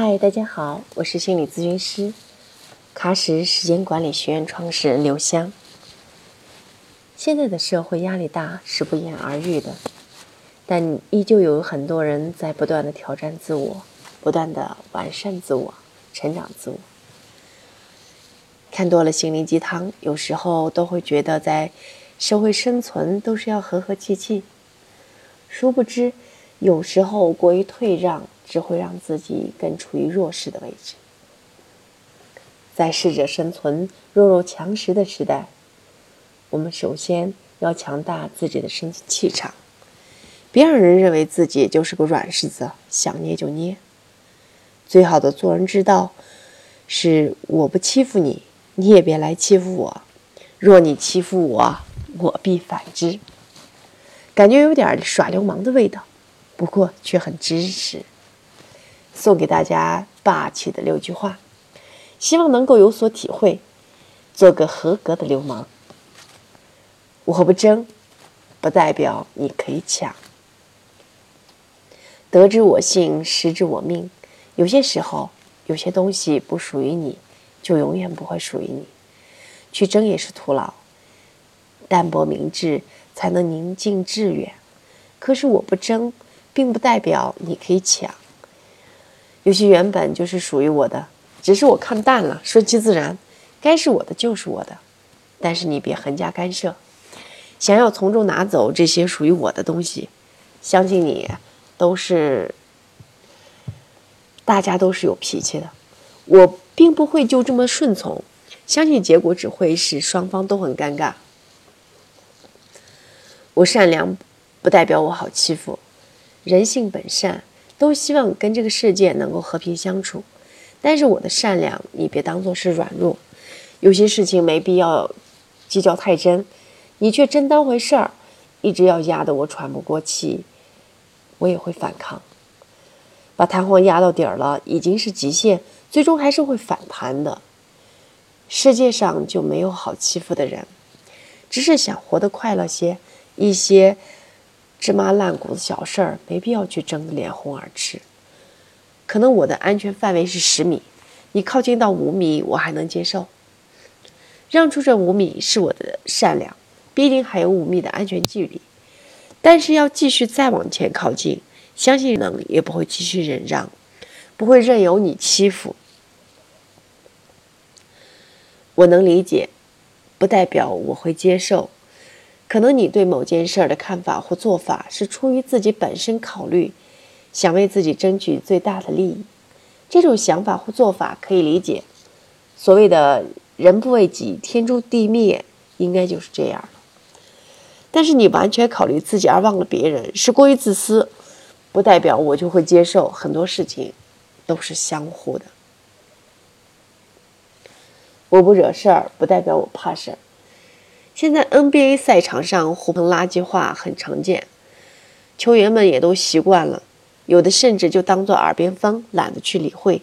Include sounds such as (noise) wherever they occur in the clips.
嗨，大家好，我是心理咨询师喀什时间管理学院创始人刘香。现在的社会压力大是不言而喻的，但依旧有很多人在不断的挑战自我，不断的完善自我，成长自我。看多了心灵鸡汤，有时候都会觉得在社会生存都是要和和气气，殊不知有时候过于退让。只会让自己更处于弱势的位置。在适者生存、弱肉强食的时代，我们首先要强大自己的身体气场，别让人认为自己就是个软柿子，想捏就捏。最好的做人之道是：我不欺负你，你也别来欺负我；若你欺负我，我必反之。感觉有点耍流氓的味道，不过却很真实。送给大家霸气的六句话，希望能够有所体会，做个合格的流氓。我不争，不代表你可以抢。得之我幸，失之我命。有些时候，有些东西不属于你，就永远不会属于你。去争也是徒劳。淡泊明志，才能宁静致远。可是我不争，并不代表你可以抢。有些原本就是属于我的，只是我看淡了，顺其自然，该是我的就是我的。但是你别横加干涉，想要从中拿走这些属于我的东西，相信你都是，大家都是有脾气的，我并不会就这么顺从，相信结果只会是双方都很尴尬。我善良，不代表我好欺负，人性本善。都希望跟这个世界能够和平相处，但是我的善良你别当做是软弱，有些事情没必要计较太真，你却真当回事儿，一直要压得我喘不过气，我也会反抗，把弹簧压到底儿了已经是极限，最终还是会反弹的。世界上就没有好欺负的人，只是想活得快乐些，一些。芝麻烂谷子小事儿没必要去争得脸红耳赤。可能我的安全范围是十米，你靠近到五米我还能接受。让出这五米是我的善良，毕竟还有五米的安全距离。但是要继续再往前靠近，相信能也不会继续忍让，不会任由你欺负。我能理解，不代表我会接受。可能你对某件事儿的看法或做法是出于自己本身考虑，想为自己争取最大的利益，这种想法或做法可以理解。所谓的人不为己，天诛地灭，应该就是这样但是你完全考虑自己而忘了别人，是过于自私，不代表我就会接受。很多事情都是相互的。我不惹事儿，不代表我怕事儿。现在 NBA 赛场上互喷垃圾话很常见，球员们也都习惯了，有的甚至就当做耳边风，懒得去理会，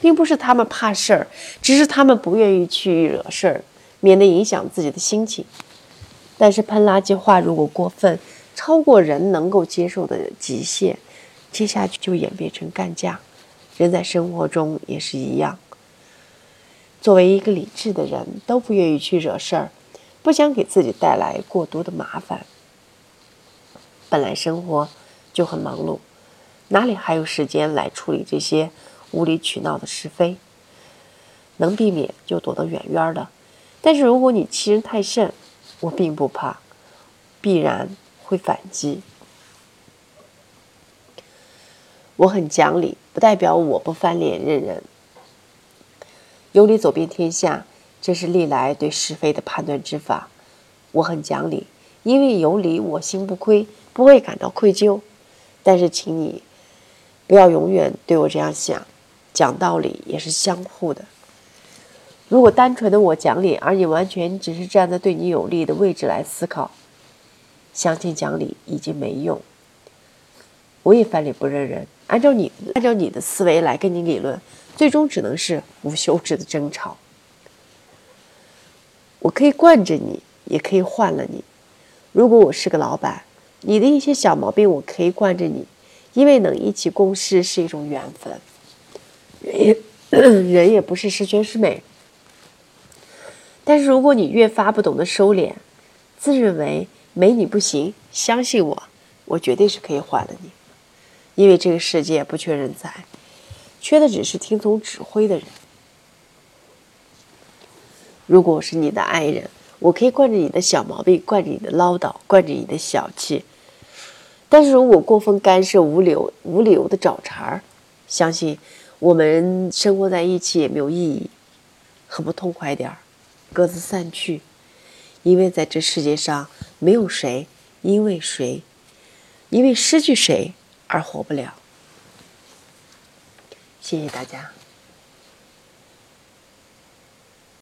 并不是他们怕事儿，只是他们不愿意去惹事儿，免得影响自己的心情。但是喷垃圾话如果过分，超过人能够接受的极限，接下去就演变成干架。人在生活中也是一样，作为一个理智的人，都不愿意去惹事儿。不想给自己带来过多的麻烦。本来生活就很忙碌，哪里还有时间来处理这些无理取闹的是非？能避免就躲得远远的。但是如果你欺人太甚，我并不怕，必然会反击。我很讲理，不代表我不翻脸认人。有理走遍天下。这是历来对是非的判断之法，我很讲理，因为有理我心不亏，不会感到愧疚。但是，请你不要永远对我这样想，讲道理也是相互的。如果单纯的我讲理，而你完全只是站在对你有利的位置来思考，相信讲理已经没用。我也翻脸不认人，按照你按照你的思维来跟你理论，最终只能是无休止的争吵。我可以惯着你，也可以换了你。如果我是个老板，你的一些小毛病我可以惯着你，因为能一起共事是一种缘分。人也 (coughs) 人也不是十全十美。但是如果你越发不懂得收敛，自认为没你不行，相信我，我绝对是可以换了你。因为这个世界不缺人才，缺的只是听从指挥的人。如果我是你的爱人，我可以惯着你的小毛病，惯着你的唠叨，惯着你的小气。但是如果过分干涉、无理由无理由的找茬儿，相信我们生活在一起也没有意义，很不痛快点儿。各自散去，因为在这世界上没有谁因为谁，因为失去谁而活不了。谢谢大家。